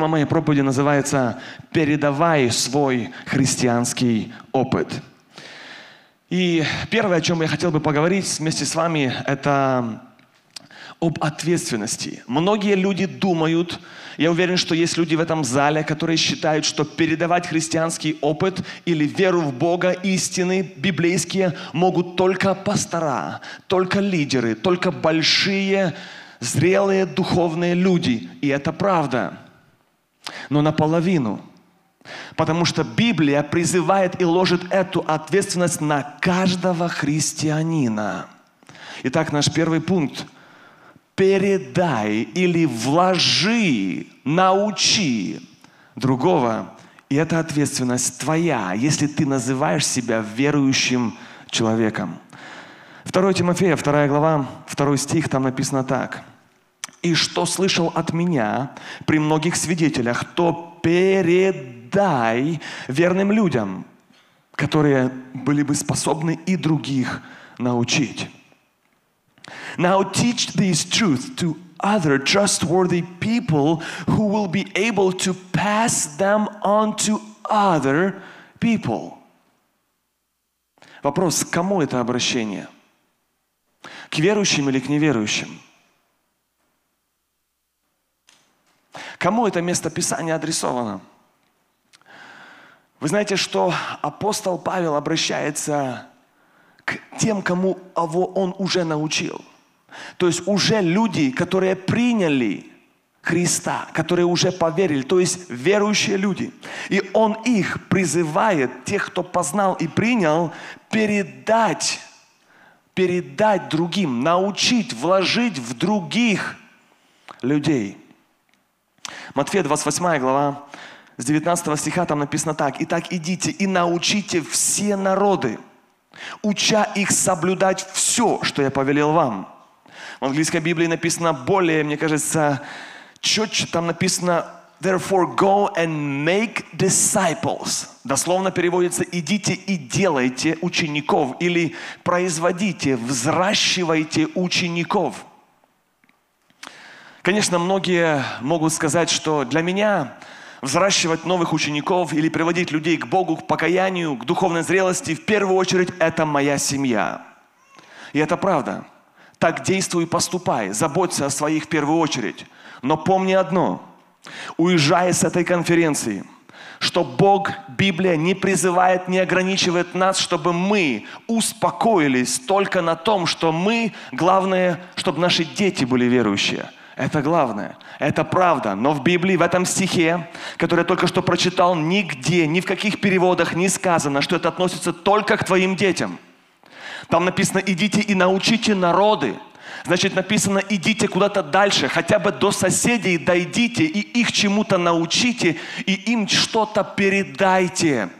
Тема моей проповеди называется «Передавай свой христианский опыт». И первое, о чем я хотел бы поговорить вместе с вами, это об ответственности. Многие люди думают, я уверен, что есть люди в этом зале, которые считают, что передавать христианский опыт или веру в Бога, истины библейские могут только пастора, только лидеры, только большие, зрелые духовные люди. И это правда. Но наполовину. Потому что Библия призывает и ложит эту ответственность на каждого христианина. Итак, наш первый пункт – передай или вложи, научи другого. И это ответственность твоя, если ты называешь себя верующим человеком. 2 Тимофея, 2 глава, 2 стих, там написано так. «И что слышал от меня при многих свидетелях, то передай верным людям, которые были бы способны и других научить». Now teach these truths to other trustworthy people who will be able to pass them on to other people. Вопрос, кому это обращение? К верующим или к неверующим? Кому это место Писания адресовано? Вы знаете, что апостол Павел обращается к тем, кому он уже научил. То есть уже люди, которые приняли Христа, которые уже поверили, то есть верующие люди. И Он их призывает, тех, кто познал и принял, передать, передать другим, научить, вложить в других людей. Матфея 28 глава, с 19 стиха там написано так. «Итак, идите и научите все народы, уча их соблюдать все, что я повелел вам. В английской Библии написано более, мне кажется, четче, там написано Therefore go and make disciples. Дословно переводится «идите и делайте учеников» или «производите, взращивайте учеников». Конечно, многие могут сказать, что для меня взращивать новых учеников или приводить людей к Богу, к покаянию, к духовной зрелости, в первую очередь, это моя семья. И это правда. Так действуй и поступай. Заботься о своих в первую очередь. Но помни одно. Уезжая с этой конференции, что Бог, Библия не призывает, не ограничивает нас, чтобы мы успокоились только на том, что мы, главное, чтобы наши дети были верующие – это главное. Это правда. Но в Библии, в этом стихе, который я только что прочитал, нигде, ни в каких переводах не сказано, что это относится только к твоим детям. Там написано, идите и научите народы. Значит, написано, идите куда-то дальше, хотя бы до соседей дойдите и их чему-то научите, и им что-то передайте.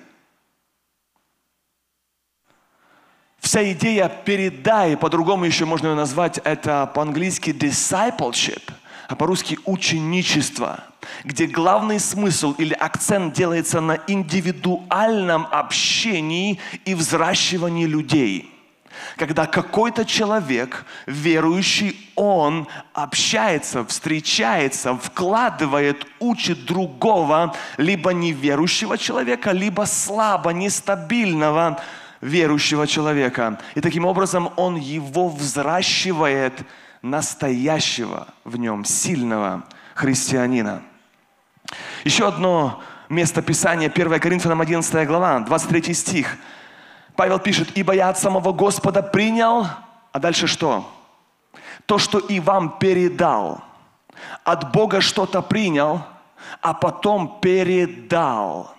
Вся идея «передай», по-другому еще можно ее назвать, это по-английски discipleship, а по-русски ученичество, где главный смысл или акцент делается на индивидуальном общении и взращивании людей. Когда какой-то человек, верующий, он общается, встречается, вкладывает, учит другого, либо неверующего человека, либо слабо, нестабильного, верующего человека. И таким образом он его взращивает настоящего в нем сильного христианина. Еще одно место Писания, 1 Коринфянам 11 глава, 23 стих. Павел пишет, «Ибо я от самого Господа принял...» А дальше что? То, что и вам передал. От Бога что-то принял, а потом передал.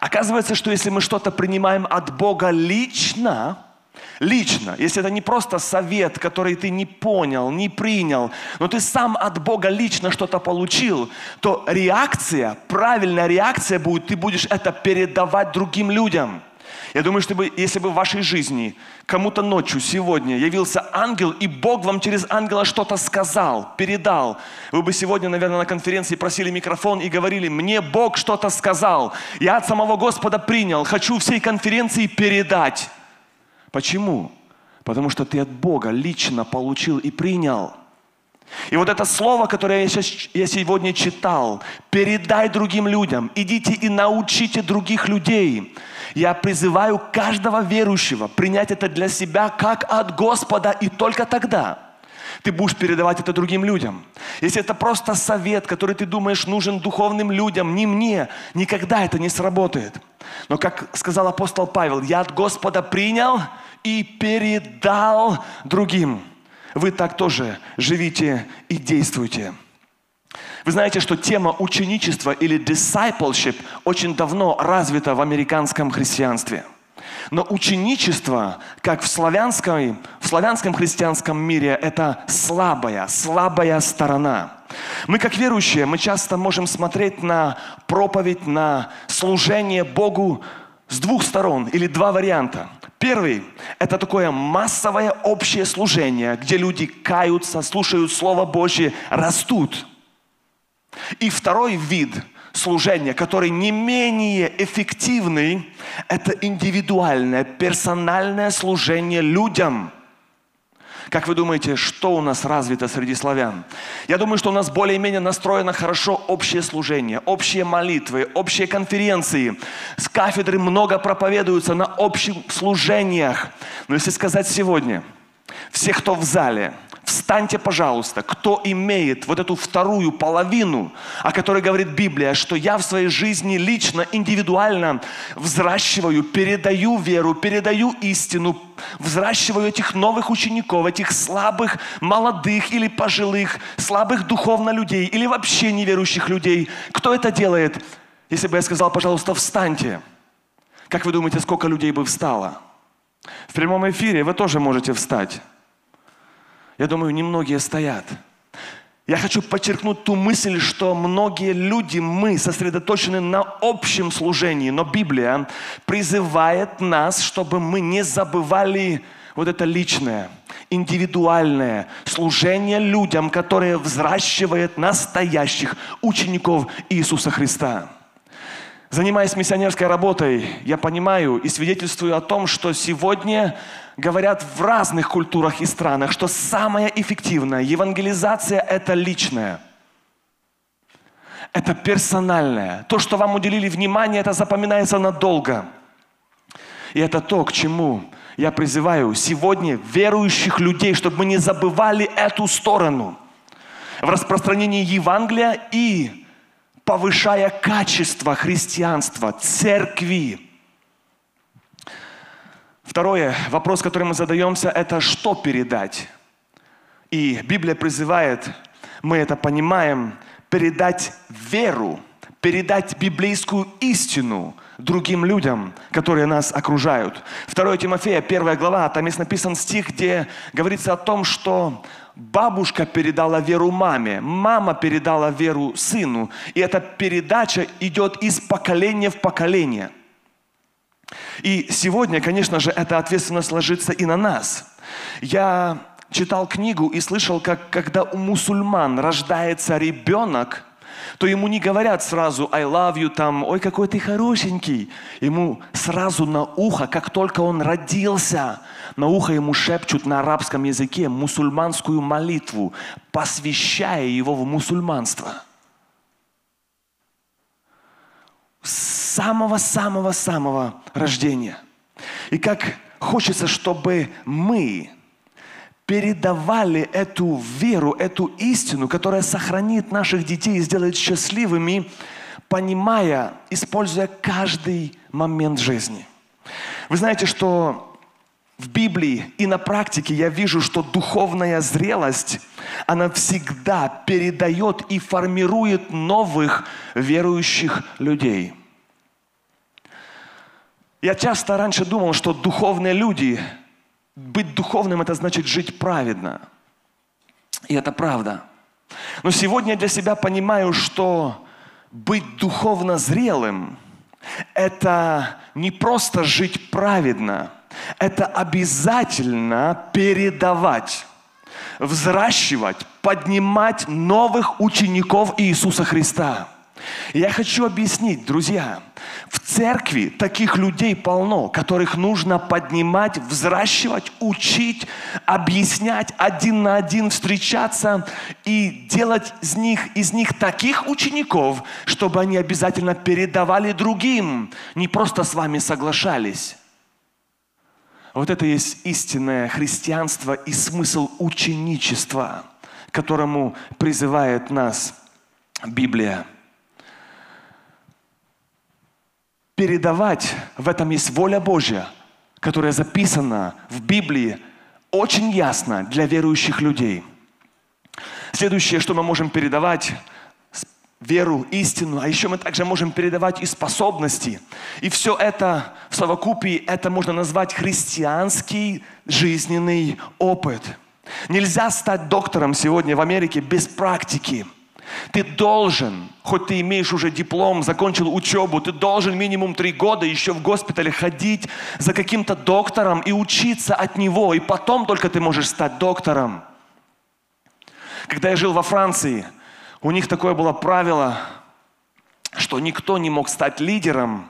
Оказывается, что если мы что-то принимаем от Бога лично, лично, если это не просто совет, который ты не понял, не принял, но ты сам от Бога лично что-то получил, то реакция, правильная реакция будет, ты будешь это передавать другим людям – я думаю, что если бы в вашей жизни кому-то ночью сегодня явился ангел, и Бог вам через ангела что-то сказал, передал, вы бы сегодня, наверное, на конференции просили микрофон и говорили, мне Бог что-то сказал, я от самого Господа принял, хочу всей конференции передать. Почему? Потому что ты от Бога лично получил и принял. И вот это слово, которое я, сейчас, я сегодня читал, передай другим людям, идите и научите других людей. Я призываю каждого верующего принять это для себя как от Господа и только тогда ты будешь передавать это другим людям. Если это просто совет, который ты думаешь нужен духовным людям, не мне, никогда это не сработает. Но как сказал апостол Павел, я от Господа принял и передал другим вы так тоже живите и действуйте. Вы знаете, что тема ученичества или discipleship очень давно развита в американском христианстве. Но ученичество, как в славянском, в славянском христианском мире, это слабая, слабая сторона. Мы, как верующие, мы часто можем смотреть на проповедь, на служение Богу с двух сторон или два варианта. Первый – это такое массовое общее служение, где люди каются, слушают Слово Божье, растут. И второй вид служения, который не менее эффективный, это индивидуальное, персональное служение людям – как вы думаете, что у нас развито среди славян? Я думаю, что у нас более-менее настроено хорошо общее служение, общие молитвы, общие конференции. С кафедры много проповедуются на общих служениях. Но если сказать сегодня, все, кто в зале – Встаньте, пожалуйста, кто имеет вот эту вторую половину, о которой говорит Библия, что я в своей жизни лично, индивидуально взращиваю, передаю веру, передаю истину, взращиваю этих новых учеников, этих слабых, молодых или пожилых, слабых духовно людей или вообще неверующих людей. Кто это делает? Если бы я сказал, пожалуйста, встаньте. Как вы думаете, сколько людей бы встало? В прямом эфире вы тоже можете встать. Я думаю, немногие стоят. Я хочу подчеркнуть ту мысль, что многие люди, мы сосредоточены на общем служении, но Библия призывает нас, чтобы мы не забывали вот это личное, индивидуальное служение людям, которое взращивает настоящих учеников Иисуса Христа. Занимаясь миссионерской работой, я понимаю и свидетельствую о том, что сегодня говорят в разных культурах и странах, что самая эффективная евангелизация – это личная. Это персональное. То, что вам уделили внимание, это запоминается надолго. И это то, к чему я призываю сегодня верующих людей, чтобы мы не забывали эту сторону в распространении Евангелия и повышая качество христианства, церкви. Второе, вопрос, который мы задаемся, это что передать? И Библия призывает, мы это понимаем, передать веру, передать библейскую истину другим людям, которые нас окружают. 2 Тимофея, первая глава, там есть написан стих, где говорится о том, что бабушка передала веру маме, мама передала веру сыну. И эта передача идет из поколения в поколение. И сегодня, конечно же, эта ответственность ложится и на нас. Я читал книгу и слышал, как когда у мусульман рождается ребенок, то ему не говорят сразу «I love you», там «Ой, какой ты хорошенький». Ему сразу на ухо, как только он родился, на ухо ему шепчут на арабском языке мусульманскую молитву, посвящая его в мусульманство. Самого-самого-самого рождения. И как хочется, чтобы мы передавали эту веру, эту истину, которая сохранит наших детей и сделает счастливыми, понимая, используя каждый момент жизни. Вы знаете, что в Библии и на практике я вижу, что духовная зрелость, она всегда передает и формирует новых верующих людей – я часто раньше думал, что духовные люди, быть духовным это значит жить праведно. И это правда. Но сегодня я для себя понимаю, что быть духовно зрелым – это не просто жить праведно, это обязательно передавать, взращивать, поднимать новых учеников Иисуса Христа – Я хочу объяснить, друзья, в церкви таких людей полно, которых нужно поднимать, взращивать, учить, объяснять, один на один встречаться и делать из них, из них таких учеников, чтобы они обязательно передавали другим, не просто с вами соглашались. Вот это есть истинное христианство и смысл ученичества, которому призывает нас Библия. Передавать, в этом есть воля Божья, которая записана в Библии очень ясно для верующих людей. Следующее, что мы можем передавать, веру, истину, а еще мы также можем передавать и способности. И все это в совокупии, это можно назвать христианский жизненный опыт. Нельзя стать доктором сегодня в Америке без практики. Ты должен, хоть ты имеешь уже диплом, закончил учебу, ты должен минимум три года еще в госпитале ходить за каким-то доктором и учиться от него, и потом только ты можешь стать доктором. Когда я жил во Франции – у них такое было правило, что никто не мог стать лидером,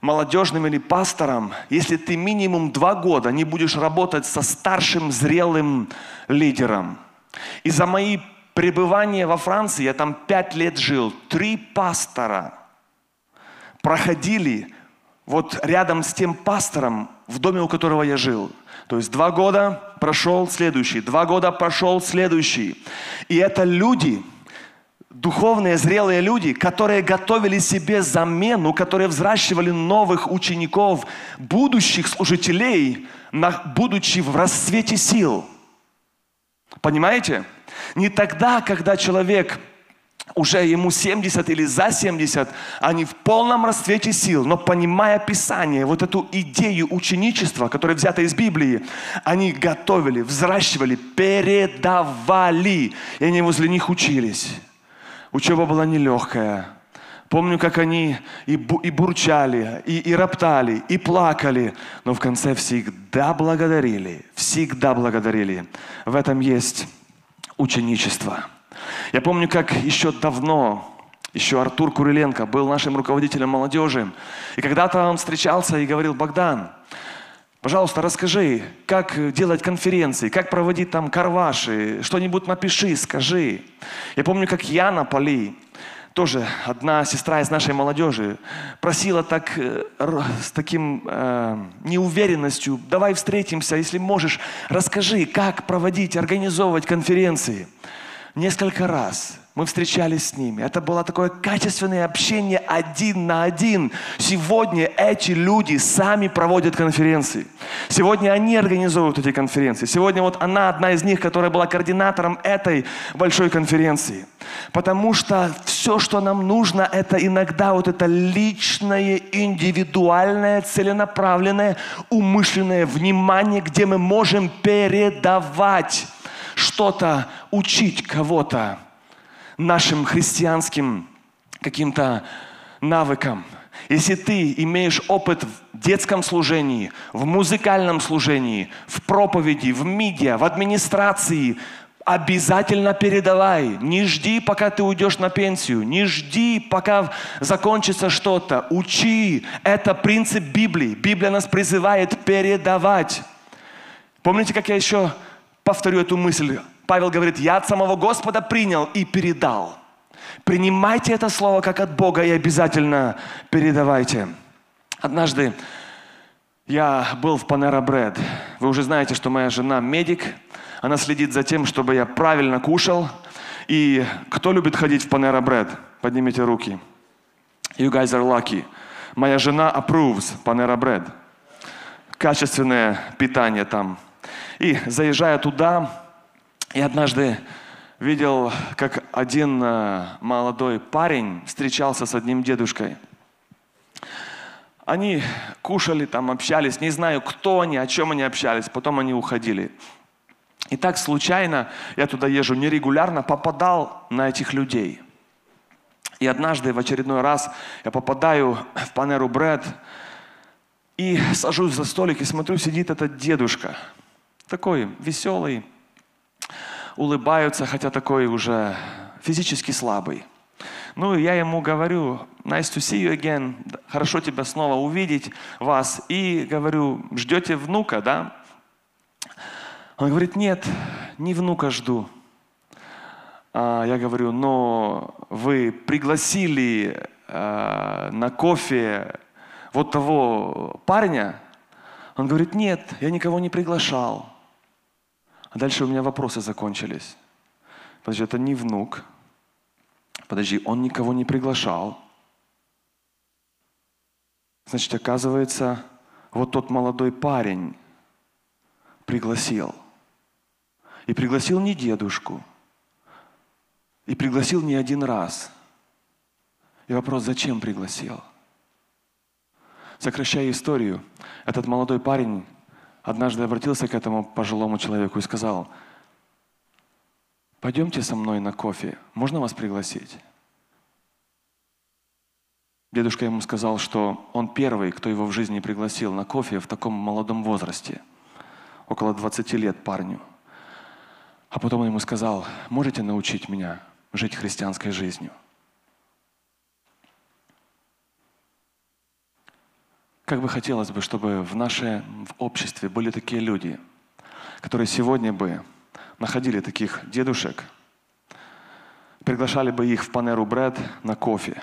молодежным или пастором, если ты минимум два года не будешь работать со старшим зрелым лидером. И за мои пребывания во Франции, я там пять лет жил, три пастора проходили вот рядом с тем пастором, в доме у которого я жил. То есть два года прошел следующий, два года прошел следующий. И это люди, духовные зрелые люди, которые готовили себе замену, которые взращивали новых учеников, будущих служителей, будучи в расцвете сил. Понимаете? Не тогда, когда человек уже ему 70 или за 70, они в полном расцвете сил, но понимая Писание, вот эту идею ученичества, которая взята из Библии, они готовили, взращивали, передавали, и они возле них учились. Учеба была нелегкая. Помню, как они и, бу, и бурчали, и, и роптали, и плакали, но в конце всегда благодарили, всегда благодарили. В этом есть ученичество. Я помню, как еще давно, еще Артур Куриленко был нашим руководителем молодежи. И когда-то он встречался и говорил, Богдан, Пожалуйста, расскажи, как делать конференции, как проводить там карваши, что-нибудь напиши, скажи. Я помню, как Яна Поли, тоже одна сестра из нашей молодежи, просила так, э, с таким э, неуверенностью, давай встретимся, если можешь, расскажи, как проводить, организовывать конференции. Несколько раз мы встречались с ними. Это было такое качественное общение один на один. Сегодня эти люди сами проводят конференции. Сегодня они организовывают эти конференции. Сегодня вот она одна из них, которая была координатором этой большой конференции. Потому что все, что нам нужно, это иногда вот это личное, индивидуальное, целенаправленное, умышленное внимание, где мы можем передавать что-то, учить кого-то нашим христианским каким-то навыкам. Если ты имеешь опыт в детском служении, в музыкальном служении, в проповеди, в медиа, в администрации, обязательно передавай. Не жди, пока ты уйдешь на пенсию. Не жди, пока закончится что-то. Учи. Это принцип Библии. Библия нас призывает передавать. Помните, как я еще повторю эту мысль? Павел говорит, я от самого Господа принял и передал. Принимайте это слово как от Бога и обязательно передавайте. Однажды я был в Panera Bread. Вы уже знаете, что моя жена медик. Она следит за тем, чтобы я правильно кушал. И кто любит ходить в Panera Bread? Поднимите руки. You guys are lucky. Моя жена approves Panera Bread. Качественное питание там. И заезжая туда, и однажды видел, как один э, молодой парень встречался с одним дедушкой. Они кушали там, общались, не знаю, кто они, о чем они общались, потом они уходили. И так случайно, я туда езжу нерегулярно, попадал на этих людей. И однажды в очередной раз я попадаю в Панеру Бред и сажусь за столик и смотрю, сидит этот дедушка. Такой веселый, улыбаются, хотя такой уже физически слабый. Ну, я ему говорю, nice to see you again, хорошо тебя снова увидеть, вас. И говорю, ждете внука, да? Он говорит, нет, не внука жду. А я говорю, но вы пригласили э, на кофе вот того парня? Он говорит, нет, я никого не приглашал. А дальше у меня вопросы закончились. Подожди, это не внук. Подожди, он никого не приглашал. Значит, оказывается, вот тот молодой парень пригласил. И пригласил не дедушку. И пригласил не один раз. И вопрос, зачем пригласил? Сокращая историю, этот молодой парень однажды обратился к этому пожилому человеку и сказал, пойдемте со мной на кофе, можно вас пригласить? Дедушка ему сказал, что он первый, кто его в жизни пригласил на кофе в таком молодом возрасте, около 20 лет парню. А потом он ему сказал, можете научить меня жить христианской жизнью? Как бы хотелось бы, чтобы в нашем в обществе были такие люди, которые сегодня бы находили таких дедушек, приглашали бы их в Панеру Брэд на кофе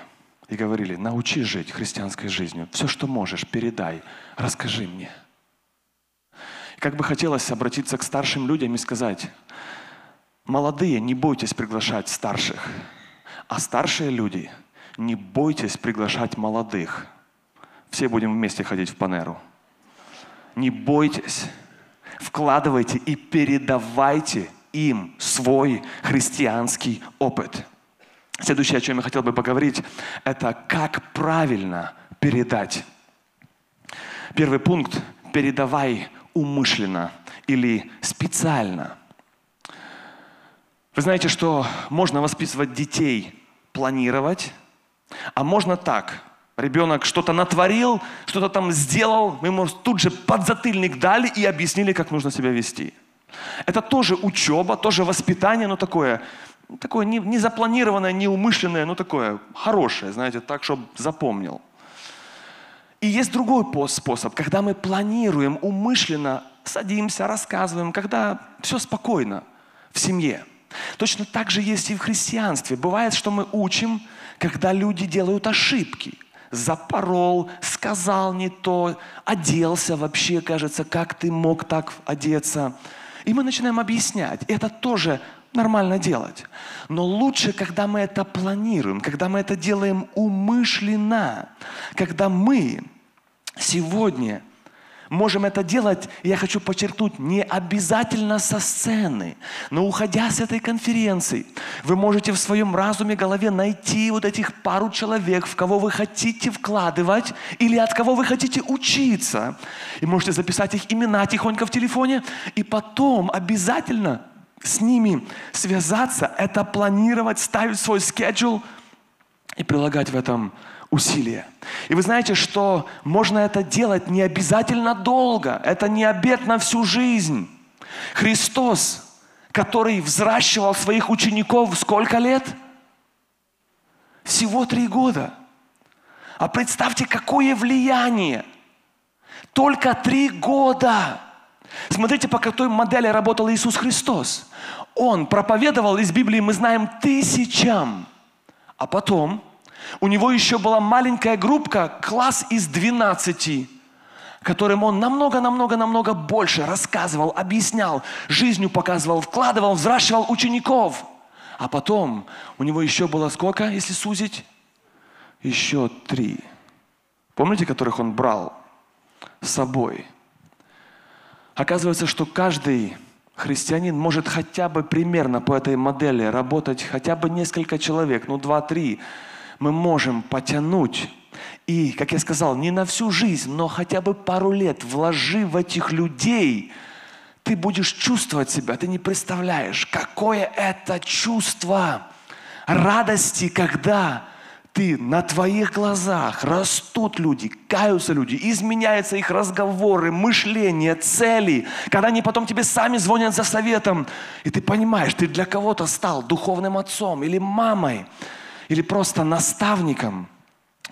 и говорили, научи жить христианской жизнью. Все, что можешь, передай, расскажи мне. Как бы хотелось обратиться к старшим людям и сказать, молодые, не бойтесь приглашать старших, а старшие люди, не бойтесь приглашать молодых – все будем вместе ходить в Панеру. Не бойтесь, вкладывайте и передавайте им свой христианский опыт. Следующее, о чем я хотел бы поговорить, это как правильно передать. Первый пункт – передавай умышленно или специально. Вы знаете, что можно воспитывать детей, планировать, а можно так – Ребенок что-то натворил, что-то там сделал, мы ему тут же подзатыльник дали и объяснили, как нужно себя вести. Это тоже учеба, тоже воспитание, но такое, такое не, не запланированное, не но такое хорошее, знаете, так, чтобы запомнил. И есть другой способ, когда мы планируем умышленно, садимся, рассказываем, когда все спокойно в семье. Точно так же есть и в христианстве. Бывает, что мы учим, когда люди делают ошибки – запорол, сказал не то, оделся вообще, кажется, как ты мог так одеться. И мы начинаем объяснять. Это тоже нормально делать. Но лучше, когда мы это планируем, когда мы это делаем умышленно, когда мы сегодня можем это делать, я хочу подчеркнуть, не обязательно со сцены, но уходя с этой конференции, вы можете в своем разуме, голове найти вот этих пару человек, в кого вы хотите вкладывать или от кого вы хотите учиться. И можете записать их имена тихонько в телефоне, и потом обязательно с ними связаться, это планировать, ставить свой schedule и прилагать в этом усилия. И вы знаете, что можно это делать не обязательно долго. Это не обед на всю жизнь. Христос, который взращивал своих учеников сколько лет? Всего три года. А представьте, какое влияние. Только три года. Смотрите, по какой модели работал Иисус Христос. Он проповедовал из Библии, мы знаем, тысячам. А потом у него еще была маленькая группка, класс из 12, которым он намного-намного-намного больше рассказывал, объяснял, жизнью показывал, вкладывал, взращивал учеников. А потом у него еще было сколько, если сузить? Еще три. Помните, которых он брал с собой? Оказывается, что каждый христианин может хотя бы примерно по этой модели работать хотя бы несколько человек, ну два-три, мы можем потянуть. И, как я сказал, не на всю жизнь, но хотя бы пару лет вложи в этих людей, ты будешь чувствовать себя, ты не представляешь, какое это чувство радости, когда ты на твоих глазах растут люди, каются люди, изменяются их разговоры, мышление, цели, когда они потом тебе сами звонят за советом, и ты понимаешь, ты для кого-то стал духовным отцом или мамой, или просто наставником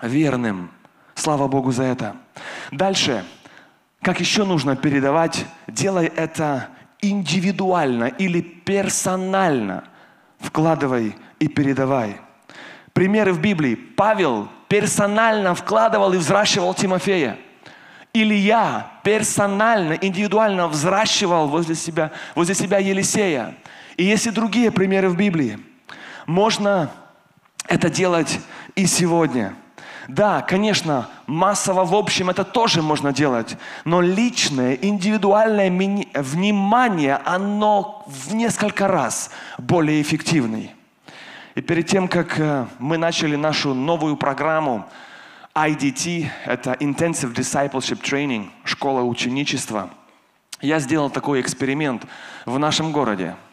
верным. Слава Богу за это. Дальше. Как еще нужно передавать? Делай это индивидуально или персонально. Вкладывай и передавай. Примеры в Библии. Павел персонально вкладывал и взращивал Тимофея. Илья персонально, индивидуально взращивал возле себя, возле себя Елисея. И есть и другие примеры в Библии. Можно это делать и сегодня. Да, конечно, массово в общем это тоже можно делать, но личное, индивидуальное внимание, оно в несколько раз более эффективное. И перед тем, как э, мы начали нашу новую программу IDT, это Intensive Discipleship Training, школа ученичества, я сделал такой эксперимент в нашем городе –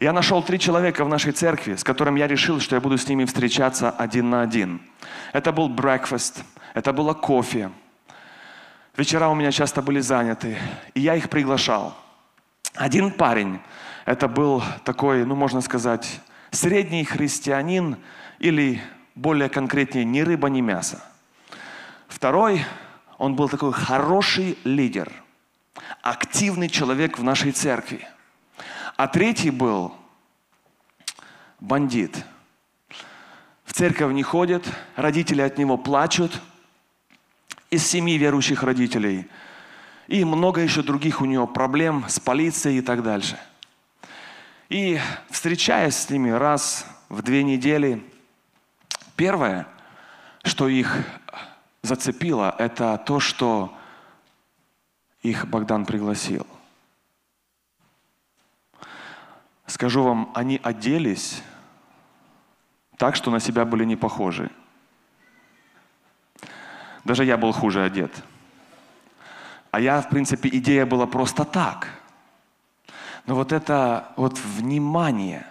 я нашел три человека в нашей церкви, с которыми я решил, что я буду с ними встречаться один на один. Это был breakfast, это было кофе. Вечера у меня часто были заняты, и я их приглашал. Один парень, это был такой, ну можно сказать, средний христианин или более конкретнее, ни рыба, ни мясо. Второй, он был такой хороший лидер, активный человек в нашей церкви – а третий был бандит. В церковь не ходит, родители от него плачут. Из семи верующих родителей. И много еще других у него проблем с полицией и так дальше. И встречаясь с ними раз в две недели, первое, что их зацепило, это то, что их Богдан пригласил. Скажу вам, они оделись так, что на себя были не похожи. Даже я был хуже одет. А я, в принципе, идея была просто так. Но вот это вот внимание,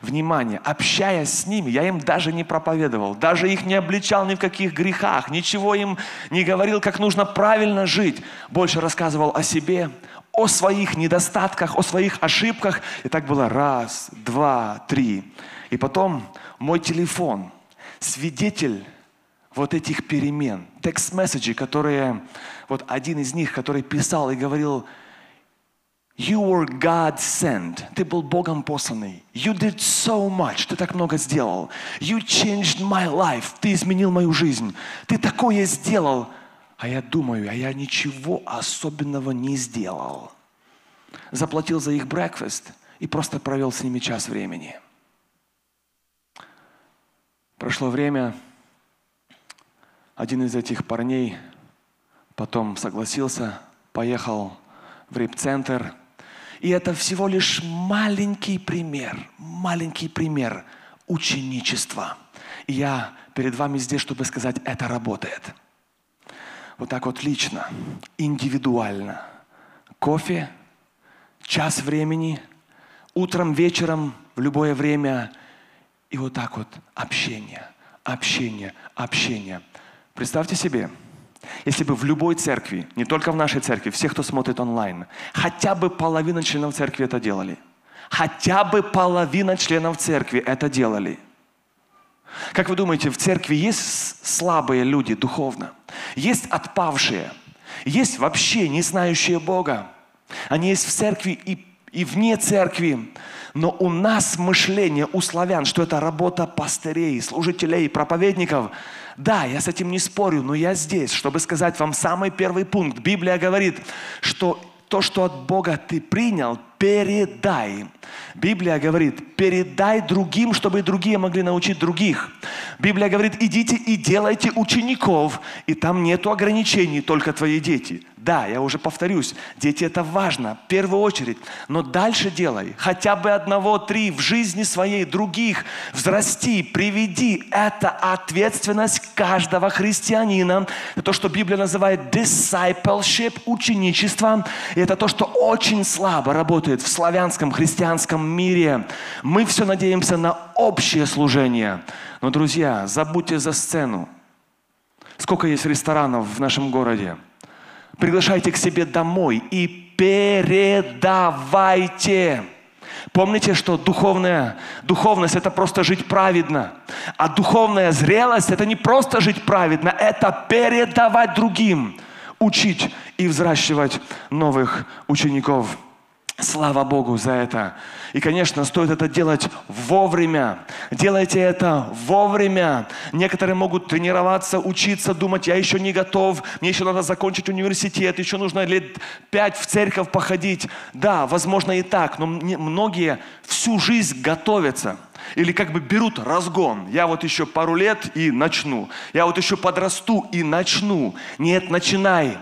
внимание, общаясь с ними, я им даже не проповедовал, даже их не обличал ни в каких грехах, ничего им не говорил, как нужно правильно жить. Больше рассказывал о себе, о своих недостатках, о своих ошибках. И так было раз, два, три. И потом мой телефон, свидетель вот этих перемен, текст-месседжи, которые, вот один из них, который писал и говорил, You were God sent. Ты был Богом посланный. You did so much. Ты так много сделал. You changed my life. Ты изменил мою жизнь. Ты такое сделал. А я думаю, а я ничего особенного не сделал. Заплатил за их брекфест и просто провел с ними час времени. Прошло время, один из этих парней потом согласился, поехал в рип-центр. И это всего лишь маленький пример, маленький пример ученичества. И я перед вами здесь, чтобы сказать, это работает – вот так вот лично, индивидуально. Кофе, час времени, утром, вечером, в любое время. И вот так вот общение, общение, общение. Представьте себе, если бы в любой церкви, не только в нашей церкви, все, кто смотрит онлайн, хотя бы половина членов церкви это делали. Хотя бы половина членов церкви это делали – как вы думаете, в церкви есть слабые люди духовно? Есть отпавшие? Есть вообще не знающие Бога? Они есть в церкви и, и вне церкви. Но у нас мышление, у славян, что это работа пастырей, служителей, проповедников. Да, я с этим не спорю, но я здесь, чтобы сказать вам самый первый пункт. Библия говорит, что то, что от Бога ты принял, передай. Библия говорит, передай другим, чтобы другие могли научить других. Библия говорит, идите и делайте учеников, и там нету ограничений, только твои дети. Да, я уже повторюсь, дети это важно, в первую очередь, но дальше делай, хотя бы одного, три в жизни своей, других, взрасти, приведи. Это ответственность каждого христианина. Это то, что Библия называет discipleship, ученичество. И это то, что очень слабо работает в славянском христианском мире. Мы все надеемся на общее служение. Но, друзья, забудьте за сцену. Сколько есть ресторанов в нашем городе? приглашайте к себе домой и передавайте. Помните, что духовная, духовность – это просто жить праведно. А духовная зрелость – это не просто жить праведно, это передавать другим, учить и взращивать новых учеников. Слава Богу за это. И, конечно, стоит это делать вовремя. Делайте это вовремя. Некоторые могут тренироваться, учиться, думать, я еще не готов, мне еще надо закончить университет, еще нужно лет пять в церковь походить. Да, возможно и так, но многие всю жизнь готовятся. Или как бы берут разгон. Я вот еще пару лет и начну. Я вот еще подрасту и начну. Нет, начинай.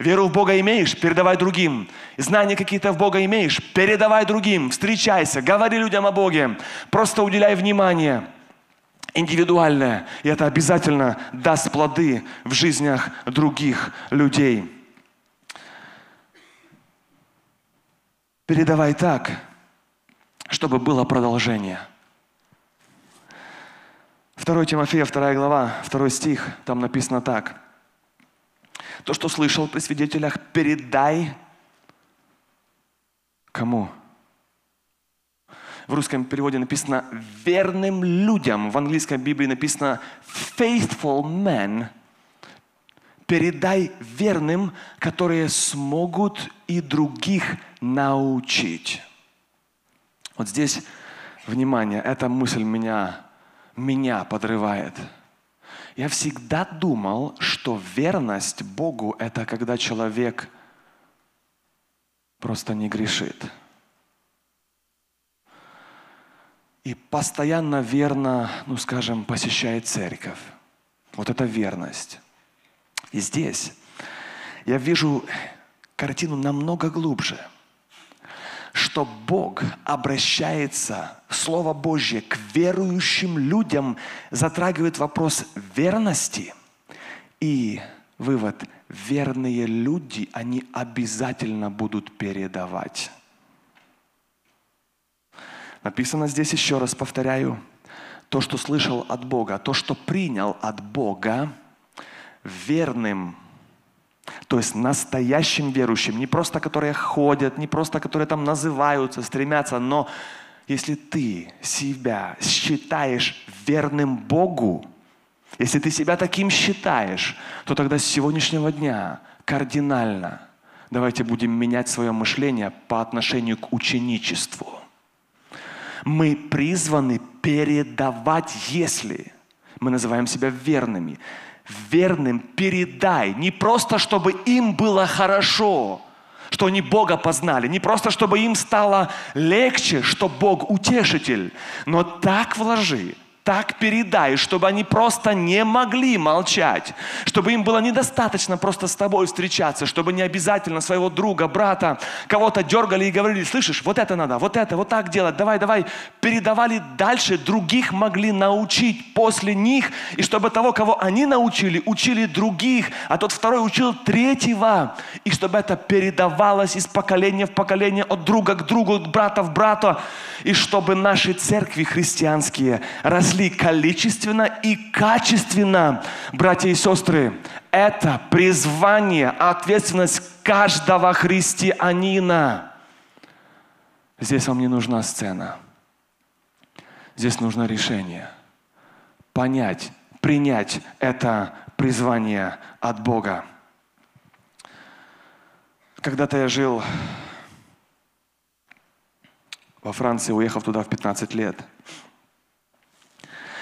Веру в Бога имеешь, передавай другим. Знания какие-то в Бога имеешь, передавай другим. Встречайся, говори людям о Боге. Просто уделяй внимание индивидуальное. И это обязательно даст плоды в жизнях других людей. Передавай так, чтобы было продолжение. 2 Тимофея, 2 глава, 2 стих, там написано так – то, что слышал при свидетелях, передай кому? В русском переводе написано «верным людям». В английской Библии написано «faithful men». Передай верным, которые смогут и других научить. Вот здесь, внимание, эта мысль меня, меня подрывает – я всегда думал, что верность Богу – это когда человек просто не грешит. И постоянно верно, ну скажем, посещает церковь. Вот это верность. И здесь я вижу картину намного глубже – что Бог обращается, Слово Божье, к верующим людям, затрагивает вопрос верности. И вывод, верные люди, они обязательно будут передавать. Написано здесь еще раз, повторяю, то, что слышал от Бога, то, что принял от Бога, верным то есть настоящим верующим, не просто которые ходят, не просто которые там называются, стремятся, но если ты себя считаешь верным Богу, если ты себя таким считаешь, то тогда с сегодняшнего дня кардинально давайте будем менять свое мышление по отношению к ученичеству. Мы призваны передавать, если мы называем себя верными верным передай. Не просто, чтобы им было хорошо, что они Бога познали. Не просто, чтобы им стало легче, что Бог утешитель. Но так вложи, так передай, чтобы они просто не могли молчать, чтобы им было недостаточно просто с тобой встречаться, чтобы не обязательно своего друга, брата, кого-то дергали и говорили, слышишь, вот это надо, вот это, вот так делать, давай, давай, передавали дальше, других могли научить после них, и чтобы того, кого они научили, учили других, а тот второй учил третьего, и чтобы это передавалось из поколения в поколение, от друга к другу, от брата в брата, и чтобы наши церкви христианские росли количественно и качественно. Братья и сестры, это призвание, ответственность каждого христианина. Здесь вам не нужна сцена. Здесь нужно решение. Понять, принять это призвание от Бога. Когда-то я жил во Франции, уехав туда в 15 лет.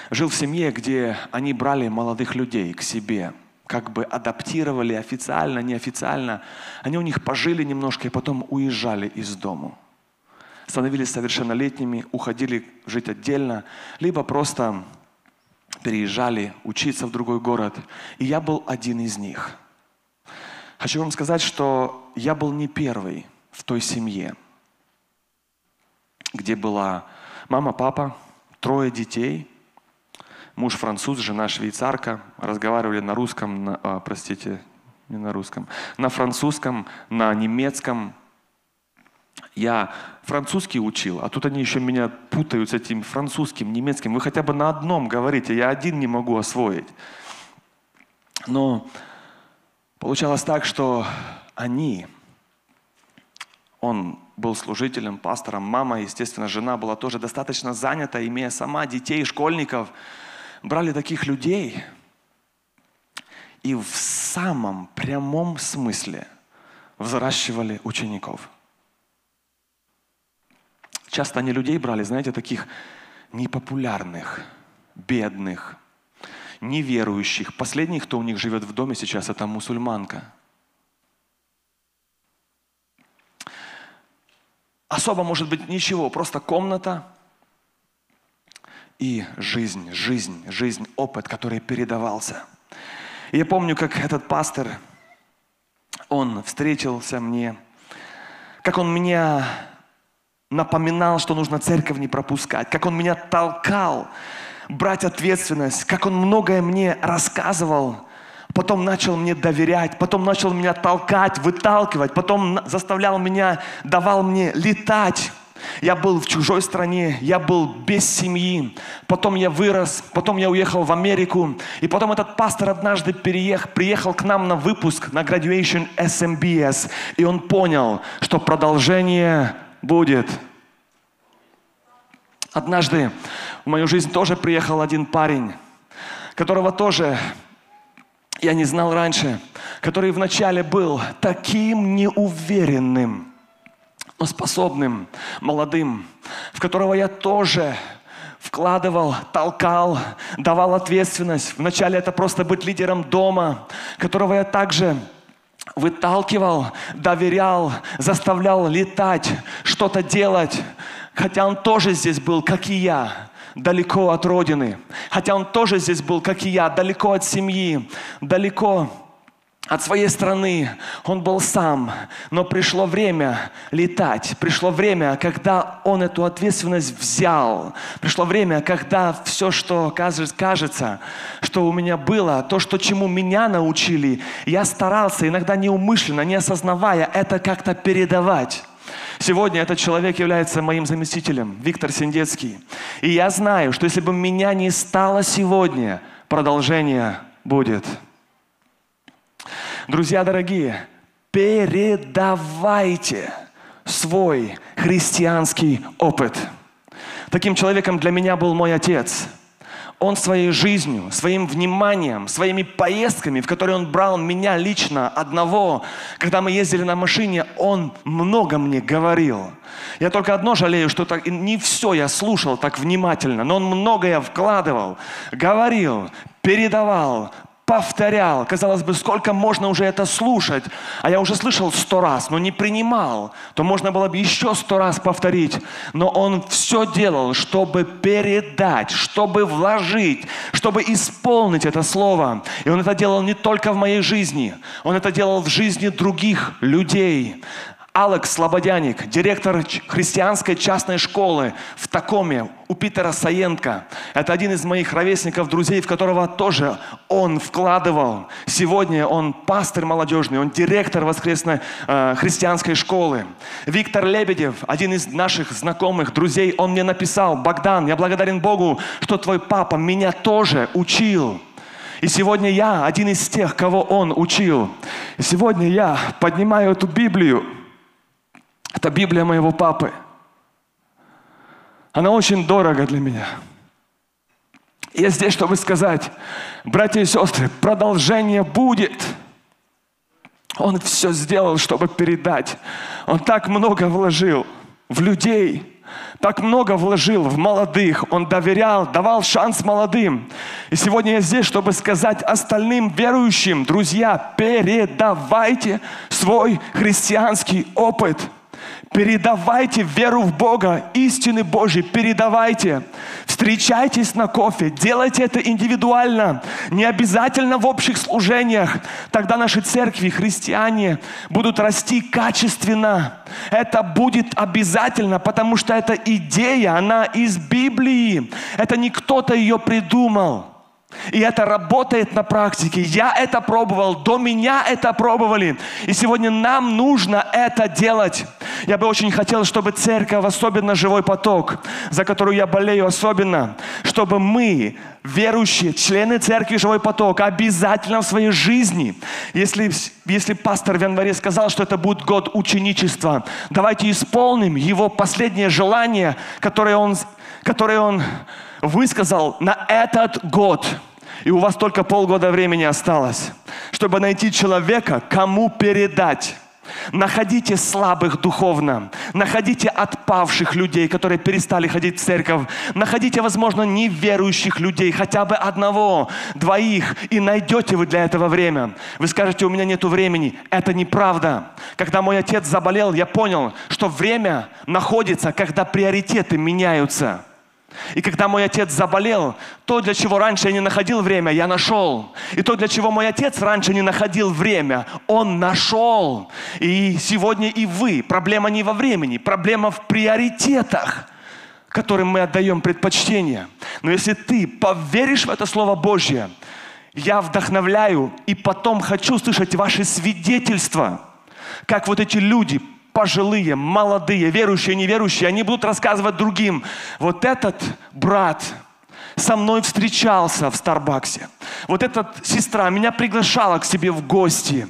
Жил в семье, где они брали молодых людей к себе, как бы адаптировали официально, неофициально. Они у них пожили немножко и потом уезжали из дому. Становились совершеннолетними, уходили жить отдельно, либо просто переезжали учиться в другой город. И я был один из них. Хочу вам сказать, что я был не первый в той семье – где была мама, папа, трое детей, муж француз, жена швейцарка, разговаривали на русском, на, а, простите, не на русском, на французском, на немецком. Я французский учил, а тут они еще меня путают с этим французским, немецким. Вы хотя бы на одном говорите, я один не могу освоить. Но получалось так, что они, он был служителем, пастором. Мама, естественно, жена была тоже достаточно занята, имея сама детей, школьников. Брали таких людей и в самом прямом смысле взращивали учеников. Часто они людей брали, знаете, таких непопулярных, бедных, неверующих. Последний, кто у них живет в доме сейчас, это мусульманка. Особо может быть ничего, просто комната и жизнь, жизнь, жизнь, опыт, который передавался. Я помню, как этот пастор, он встретился мне, как он меня напоминал, что нужно церковь не пропускать, как он меня толкал брать ответственность, как он многое мне рассказывал, потом начал мне доверять, потом начал меня толкать, выталкивать, потом заставлял меня, давал мне летать. Я был в чужой стране, я был без семьи, потом я вырос, потом я уехал в Америку, и потом этот пастор однажды переехал, приехал к нам на выпуск, на graduation SMBS, и он понял, что продолжение будет. Однажды в мою жизнь тоже приехал один парень, которого тоже я не знал раньше, который вначале был таким неуверенным, но способным, молодым, в которого я тоже вкладывал, толкал, давал ответственность. Вначале это просто быть лидером дома, которого я также выталкивал, доверял, заставлял летать, что-то делать. Хотя он тоже здесь был, как и я далеко от родины. Хотя он тоже здесь был, как и я, далеко от семьи, далеко от своей страны. Он был сам. Но пришло время летать. Пришло время, когда он эту ответственность взял. Пришло время, когда все, что кажется, что у меня было, то, что чему меня научили, я старался, иногда неумышленно, не осознавая, это как-то передавать. Сегодня этот человек является моим заместителем, Виктор Синдецкий. И я знаю, что если бы меня не стало сегодня, продолжение будет. Друзья дорогие, передавайте свой христианский опыт. Таким человеком для меня был мой отец – он своей жизнью, своим вниманием, своими поездками, в которые он брал меня лично одного, когда мы ездили на машине, он много мне говорил. Я только одно жалею, что так, не все я слушал так внимательно, но он многое вкладывал, говорил, передавал, повторял. Казалось бы, сколько можно уже это слушать? А я уже слышал сто раз, но не принимал. То можно было бы еще сто раз повторить. Но он все делал, чтобы передать, чтобы вложить, чтобы исполнить это слово. И он это делал не только в моей жизни, он это делал в жизни других людей. Алекс Слободяник, директор христианской частной школы в Такоме у Питера Саенко. Это один из моих ровесников, друзей, в которого тоже он вкладывал. Сегодня он пастор молодежный, он директор воскресной э, христианской школы. Виктор Лебедев, один из наших знакомых, друзей, он мне написал, Богдан, я благодарен Богу, что твой папа меня тоже учил. И сегодня я один из тех, кого он учил. И сегодня я поднимаю эту Библию, это Библия моего папы. Она очень дорога для меня. Я здесь, чтобы сказать, братья и сестры, продолжение будет. Он все сделал, чтобы передать. Он так много вложил в людей, так много вложил в молодых. Он доверял, давал шанс молодым. И сегодня я здесь, чтобы сказать остальным верующим, друзья, передавайте свой христианский опыт – Передавайте веру в Бога, истины Божьи, передавайте. Встречайтесь на кофе, делайте это индивидуально, не обязательно в общих служениях. Тогда наши церкви, христиане, будут расти качественно. Это будет обязательно, потому что эта идея, она из Библии. Это не кто-то ее придумал. И это работает на практике. Я это пробовал, до меня это пробовали. И сегодня нам нужно это делать. Я бы очень хотел, чтобы церковь, особенно живой поток, за которую я болею особенно, чтобы мы верующие, члены церкви «Живой поток» обязательно в своей жизни, если, если пастор в январе сказал, что это будет год ученичества, давайте исполним его последнее желание, которое он, которое он высказал на этот год. И у вас только полгода времени осталось, чтобы найти человека, кому передать Находите слабых духовно. Находите отпавших людей, которые перестали ходить в церковь. Находите, возможно, неверующих людей, хотя бы одного, двоих, и найдете вы для этого время. Вы скажете, у меня нет времени. Это неправда. Когда мой отец заболел, я понял, что время находится, когда приоритеты меняются. И когда мой отец заболел, то, для чего раньше я не находил время, я нашел. И то, для чего мой отец раньше не находил время, он нашел. И сегодня и вы. Проблема не во времени, проблема в приоритетах которым мы отдаем предпочтение. Но если ты поверишь в это Слово Божье, я вдохновляю и потом хочу слышать ваши свидетельства, как вот эти люди пожилые, молодые, верующие, неверующие, они будут рассказывать другим. Вот этот брат со мной встречался в Старбаксе. Вот эта сестра меня приглашала к себе в гости.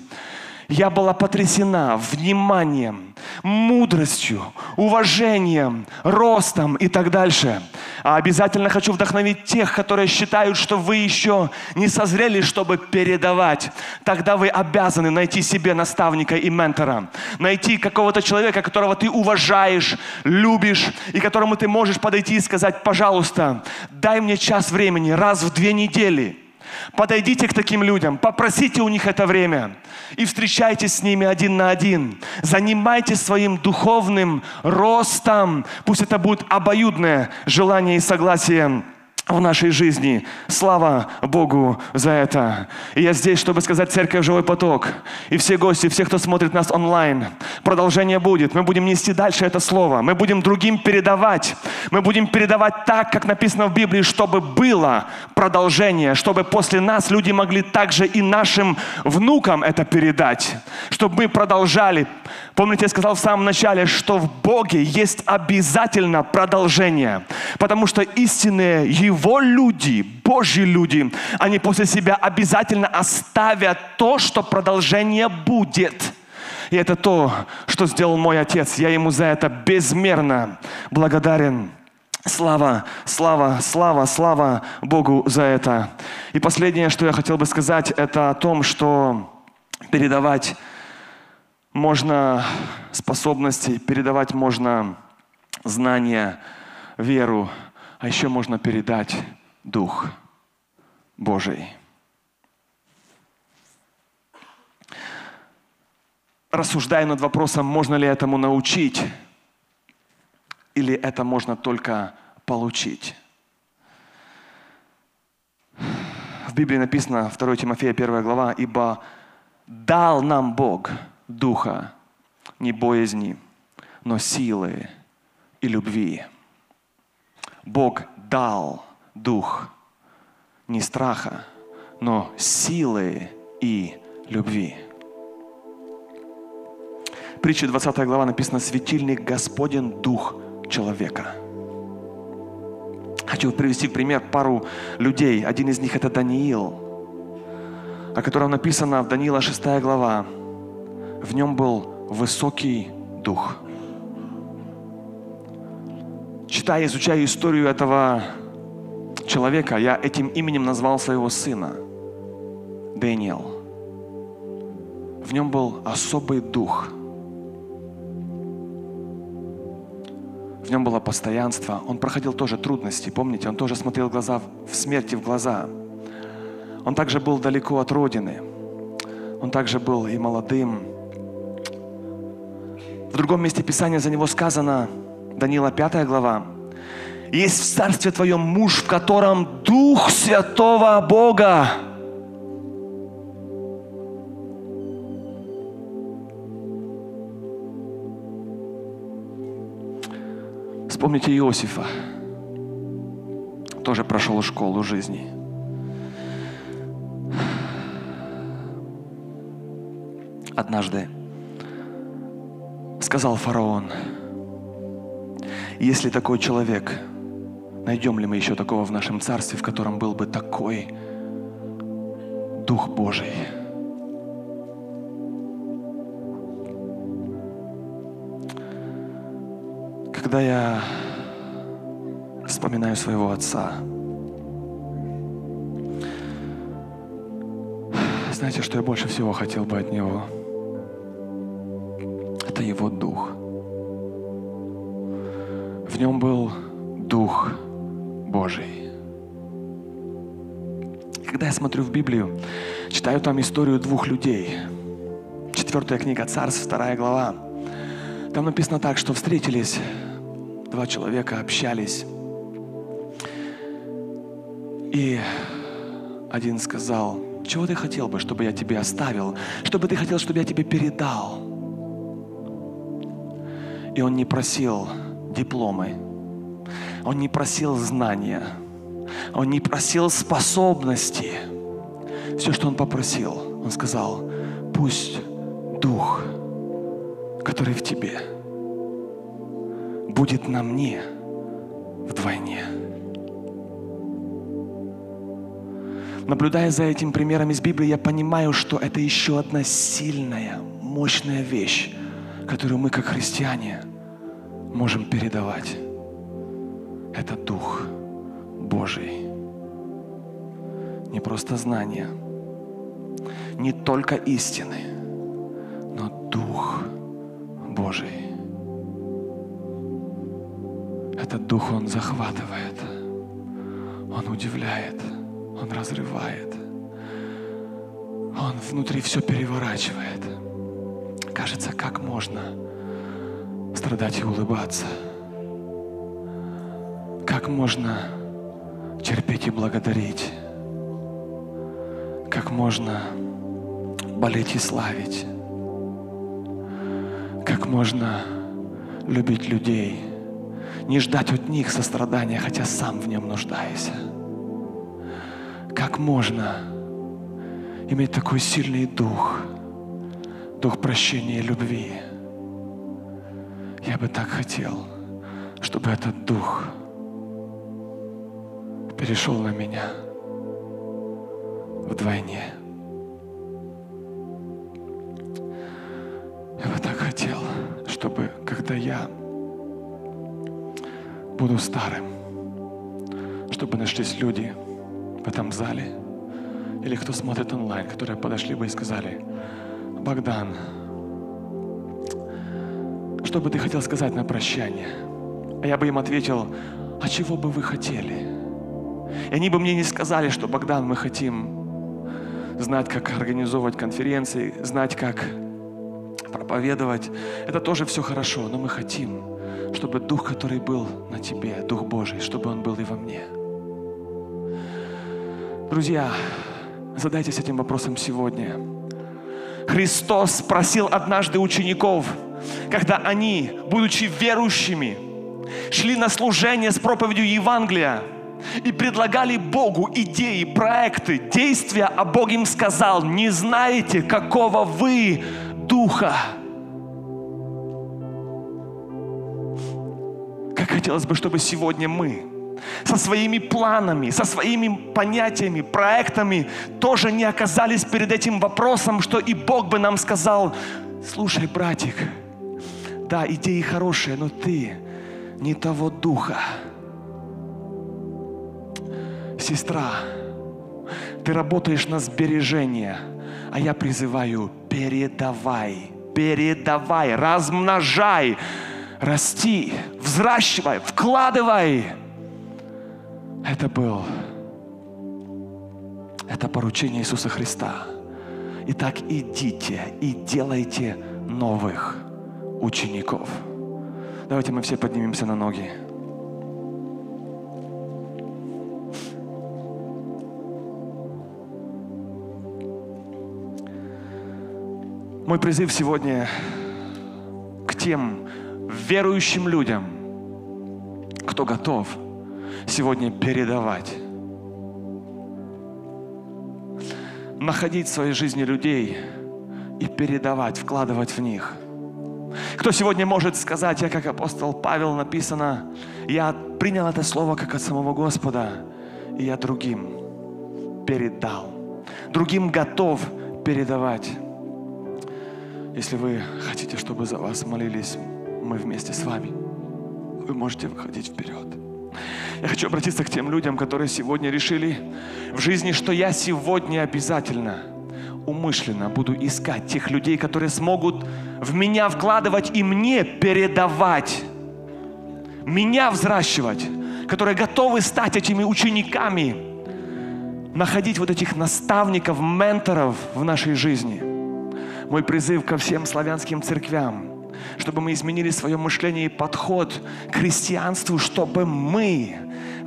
Я была потрясена вниманием, мудростью, уважением, ростом и так дальше. А обязательно хочу вдохновить тех, которые считают, что вы еще не созрели, чтобы передавать. Тогда вы обязаны найти себе наставника и ментора. Найти какого-то человека, которого ты уважаешь, любишь, и которому ты можешь подойти и сказать, пожалуйста, дай мне час времени раз в две недели – Подойдите к таким людям, попросите у них это время и встречайтесь с ними один на один. Занимайтесь своим духовным ростом. Пусть это будет обоюдное желание и согласие в нашей жизни. Слава Богу за это. И я здесь, чтобы сказать Церковь Живой Поток. И все гости, все, кто смотрит нас онлайн. Продолжение будет. Мы будем нести дальше это слово. Мы будем другим передавать. Мы будем передавать так, как написано в Библии, чтобы было продолжение. Чтобы после нас люди могли также и нашим внукам это передать. Чтобы мы продолжали. Помните, я сказал в самом начале, что в Боге есть обязательно продолжение. Потому что истинные Его его люди, Божьи люди, они после себя обязательно оставят то, что продолжение будет. И это то, что сделал мой отец. Я ему за это безмерно благодарен. Слава, слава, слава, слава Богу за это. И последнее, что я хотел бы сказать, это о том, что передавать можно способности, передавать можно знания, веру, а еще можно передать Дух Божий. Рассуждая над вопросом, можно ли этому научить, или это можно только получить. В Библии написано, 2 Тимофея 1 глава, «Ибо дал нам Бог Духа не боязни, но силы и любви». Бог дал дух не страха, но силы и любви. Притча 20 глава написано «Светильник Господен Дух человека». Хочу привести в пример пару людей. Один из них это Даниил, о котором написано в Даниила 6 глава. В нем был высокий дух – читая, изучая историю этого человека, я этим именем назвал своего сына Дэниел. В нем был особый дух. В нем было постоянство. Он проходил тоже трудности. Помните, он тоже смотрел глаза в смерти в глаза. Он также был далеко от родины. Он также был и молодым. В другом месте Писания за него сказано, Данила 5 глава. Есть в царстве твоем муж, в котором Дух Святого Бога. Вспомните Иосифа. Тоже прошел школу жизни. Однажды сказал фараон – если такой человек найдем ли мы еще такого в нашем царстве, в котором был бы такой Дух Божий. Когда я вспоминаю своего отца, знаете, что я больше всего хотел бы от него? Это его дух. В нем был дух Божий. Когда я смотрю в Библию, читаю там историю двух людей. Четвертая книга Царств, вторая глава. Там написано так, что встретились два человека, общались. И один сказал, чего ты хотел бы, чтобы я тебе оставил? Что бы ты хотел, чтобы я тебе передал? И он не просил дипломы, он не просил знания, он не просил способности. Все, что он попросил, он сказал, пусть Дух, который в тебе, будет на мне вдвойне. Наблюдая за этим примером из Библии, я понимаю, что это еще одна сильная, мощная вещь, которую мы, как христиане, можем передавать. Это Дух Божий. Не просто знание, не только истины, но Дух Божий. Этот Дух, Он захватывает, Он удивляет – он разрывает. Он внутри все переворачивает. Кажется, как можно страдать и улыбаться? Как можно терпеть и благодарить? Как можно болеть и славить? Как можно любить людей, не ждать от них сострадания, хотя сам в нем нуждаюсь? Как можно иметь такой сильный дух, дух прощения и любви? Я бы так хотел, чтобы этот дух перешел на меня вдвойне. Я бы так хотел, чтобы когда я буду старым, чтобы нашлись люди, в этом зале, или кто смотрит онлайн, которые подошли бы и сказали, Богдан, что бы ты хотел сказать на прощание? А я бы им ответил, а чего бы вы хотели? И они бы мне не сказали, что Богдан, мы хотим знать, как организовывать конференции, знать, как проповедовать. Это тоже все хорошо, но мы хотим, чтобы Дух, который был на тебе, Дух Божий, чтобы Он был и во мне – Друзья, задайтесь этим вопросом сегодня. Христос спросил однажды учеников, когда они, будучи верующими, шли на служение с проповедью Евангелия и предлагали Богу идеи, проекты, действия, а Бог им сказал, не знаете, какого вы духа. Как хотелось бы, чтобы сегодня мы со своими планами, со своими понятиями, проектами тоже не оказались перед этим вопросом, что и Бог бы нам сказал, слушай, братик, да, идеи хорошие, но ты не того духа. Сестра, ты работаешь на сбережение, а я призываю, передавай, передавай, размножай, расти, взращивай, вкладывай. Это был, это поручение Иисуса Христа. Итак, идите и делайте новых учеников. Давайте мы все поднимемся на ноги. Мой призыв сегодня к тем верующим людям, кто готов – сегодня передавать. Находить в своей жизни людей и передавать, вкладывать в них. Кто сегодня может сказать, я как апостол Павел написано, я принял это слово как от самого Господа, и я другим передал. Другим готов передавать. Если вы хотите, чтобы за вас молились, мы вместе с вами. Вы можете выходить вперед. Я хочу обратиться к тем людям, которые сегодня решили в жизни, что я сегодня обязательно умышленно буду искать тех людей, которые смогут в меня вкладывать и мне передавать, меня взращивать, которые готовы стать этими учениками, находить вот этих наставников, менторов в нашей жизни. Мой призыв ко всем славянским церквям – чтобы мы изменили свое мышление и подход к христианству, чтобы мы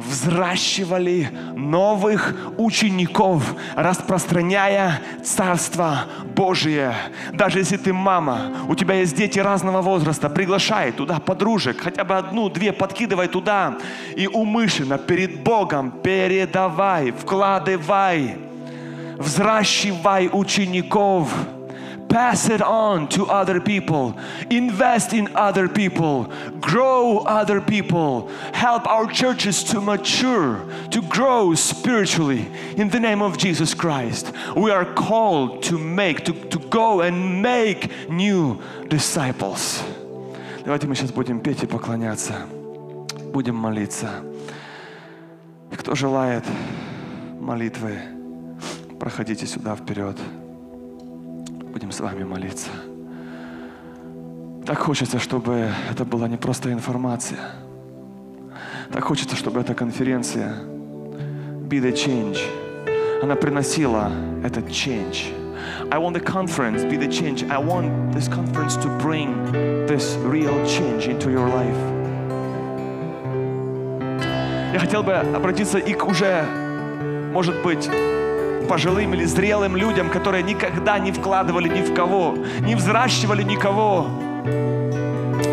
взращивали новых учеников, распространяя Царство Божие. Даже если ты мама, у тебя есть дети разного возраста, приглашай туда подружек, хотя бы одну, две подкидывай туда и умышленно перед Богом передавай, вкладывай, взращивай учеников – pass it on to other people, invest in other people, grow other people, help our churches to mature, to grow spiritually in the name of Jesus Christ. We are called to make, to, to go and make new disciples. Давайте мы сейчас будем петь и поклоняться. Будем молиться. Кто желает молитвы, проходите сюда вперед. Будем с вами молиться. Так хочется, чтобы это была не просто информация. Так хочется, чтобы эта конференция be the change. Она приносила этот change. I want the conference be the change. I want this conference to bring this real change into your life. Я хотел бы обратиться и к уже, может быть, пожилым или зрелым людям, которые никогда не вкладывали ни в кого, не взращивали никого.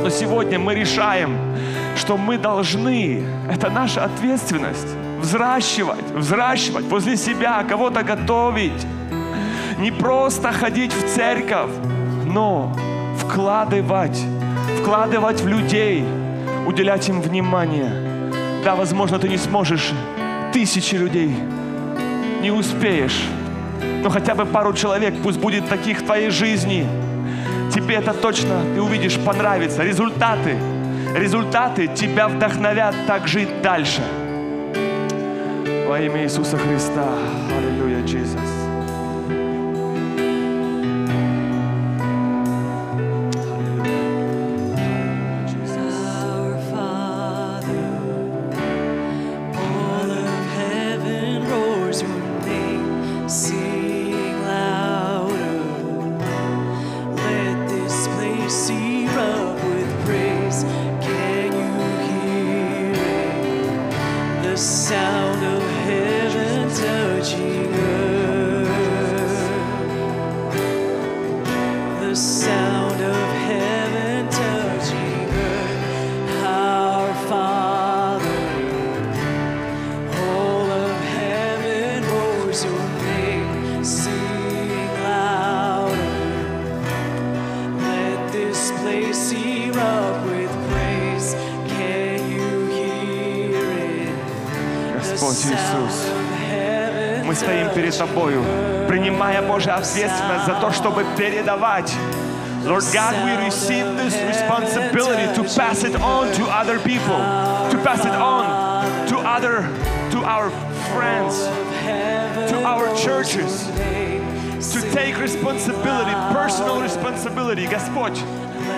Но сегодня мы решаем, что мы должны, это наша ответственность, взращивать, взращивать возле себя, кого-то готовить. Не просто ходить в церковь, но вкладывать, вкладывать в людей, уделять им внимание. Да, возможно, ты не сможешь тысячи людей не успеешь. Но хотя бы пару человек пусть будет таких в твоей жизни. Тебе это точно, ты увидишь, понравится. Результаты, результаты тебя вдохновят так жить дальше. Во имя Иисуса Христа. Аллилуйя, Иисус. see. Ответственность за то, чтобы передавать. Lord God, we receive this responsibility to pass it on to other people, to pass it on to other, to our friends, to our churches, to take responsibility, personal responsibility. Господь,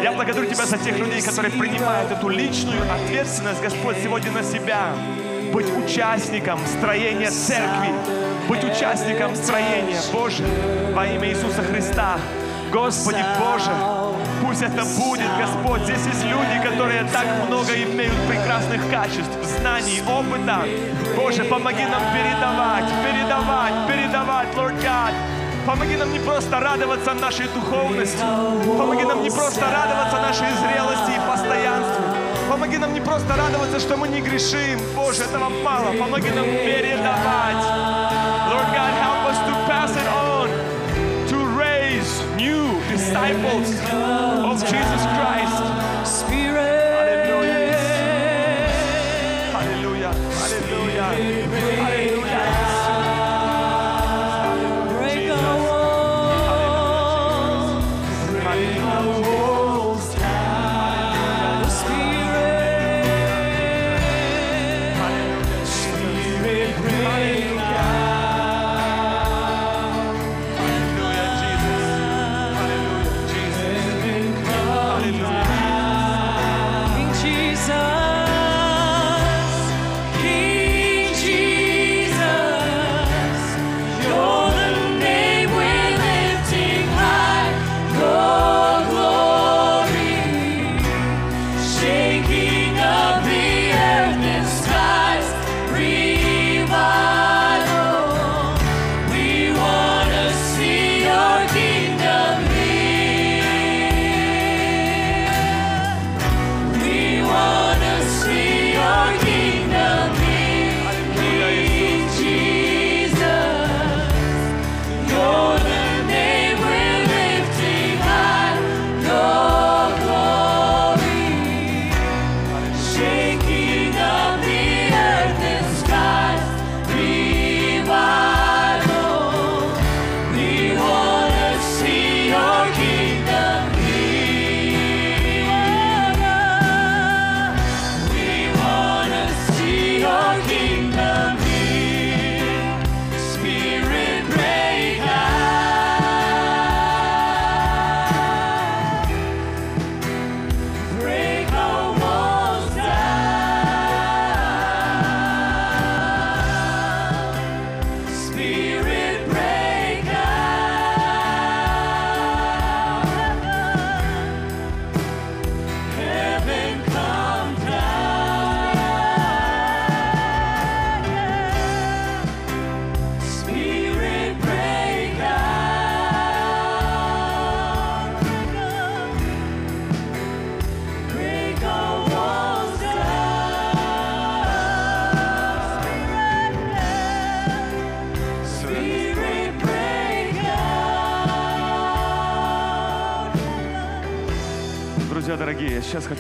я благодарю Тебя за тех людей, которые принимают эту личную ответственность, Господь, сегодня на себя, быть участником строения церкви, быть участником строения, Боже, во имя Иисуса Христа. Господи Боже, пусть это будет, Господь. Здесь есть люди, которые так много имеют прекрасных качеств, знаний, опыта. Боже, помоги нам передавать, передавать, передавать, Lord God. Помоги нам не просто радоваться нашей духовности, помоги нам не просто радоваться нашей зрелости и постоянству, помоги нам не просто радоваться, что мы не грешим, Боже, этого мало, помоги нам передавать. Christ.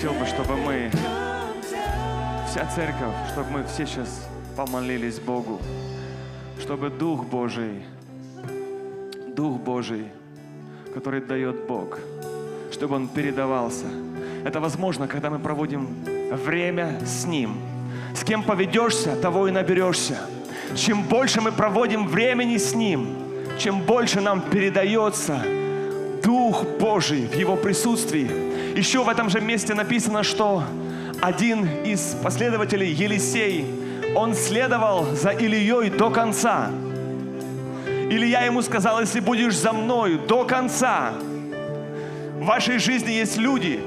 Хотел бы, чтобы мы, вся церковь, чтобы мы все сейчас помолились Богу, чтобы Дух Божий, Дух Божий, который дает Бог, чтобы Он передавался. Это возможно, когда мы проводим время с Ним. С кем поведешься, того и наберешься. Чем больше мы проводим времени с Ним, чем больше нам передается Дух Божий в Его присутствии. Еще в этом же месте написано, что один из последователей Елисей, он следовал за Ильей до конца. Илья ему сказал, если будешь за мною до конца, в вашей жизни есть люди,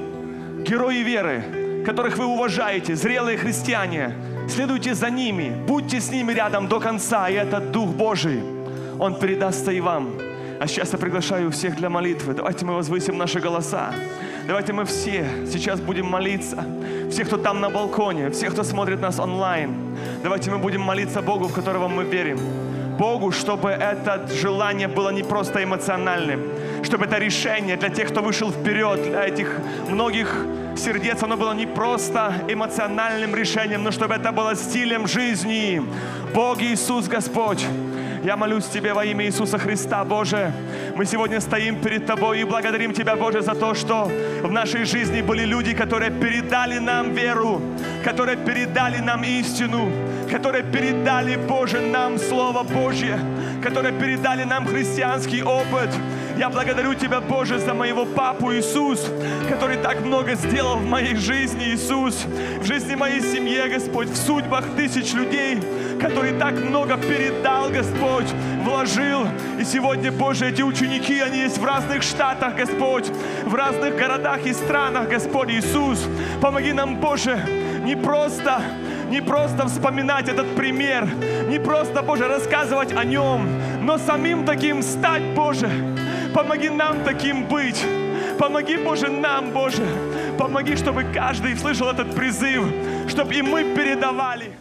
герои веры, которых вы уважаете, зрелые христиане. Следуйте за ними, будьте с ними рядом до конца, и этот Дух Божий, Он передастся и вам. А сейчас я приглашаю всех для молитвы. Давайте мы возвысим наши голоса. Давайте мы все сейчас будем молиться. Все, кто там на балконе, все, кто смотрит нас онлайн. Давайте мы будем молиться Богу, в которого мы верим. Богу, чтобы это желание было не просто эмоциональным, чтобы это решение для тех, кто вышел вперед, для этих многих сердец, оно было не просто эмоциональным решением, но чтобы это было стилем жизни. Бог Иисус Господь, я молюсь Тебе во имя Иисуса Христа, Боже. Мы сегодня стоим перед Тобой и благодарим Тебя, Боже, за то, что в нашей жизни были люди, которые передали нам веру, которые передали нам истину, которые передали, Боже, нам Слово Божье, которые передали нам христианский опыт. Я благодарю Тебя, Боже, за моего папу Иисус, который так много сделал в моей жизни, Иисус, в жизни моей семьи, Господь, в судьбах тысяч людей, который так много передал, Господь, вложил. И сегодня, Боже, эти ученики, они есть в разных штатах, Господь, в разных городах и странах, Господь Иисус. Помоги нам, Боже, не просто, не просто вспоминать этот пример, не просто, Боже, рассказывать о нем, но самим таким стать, Боже. Помоги нам таким быть. Помоги, Боже, нам, Боже. Помоги, чтобы каждый слышал этот призыв, чтобы и мы передавали.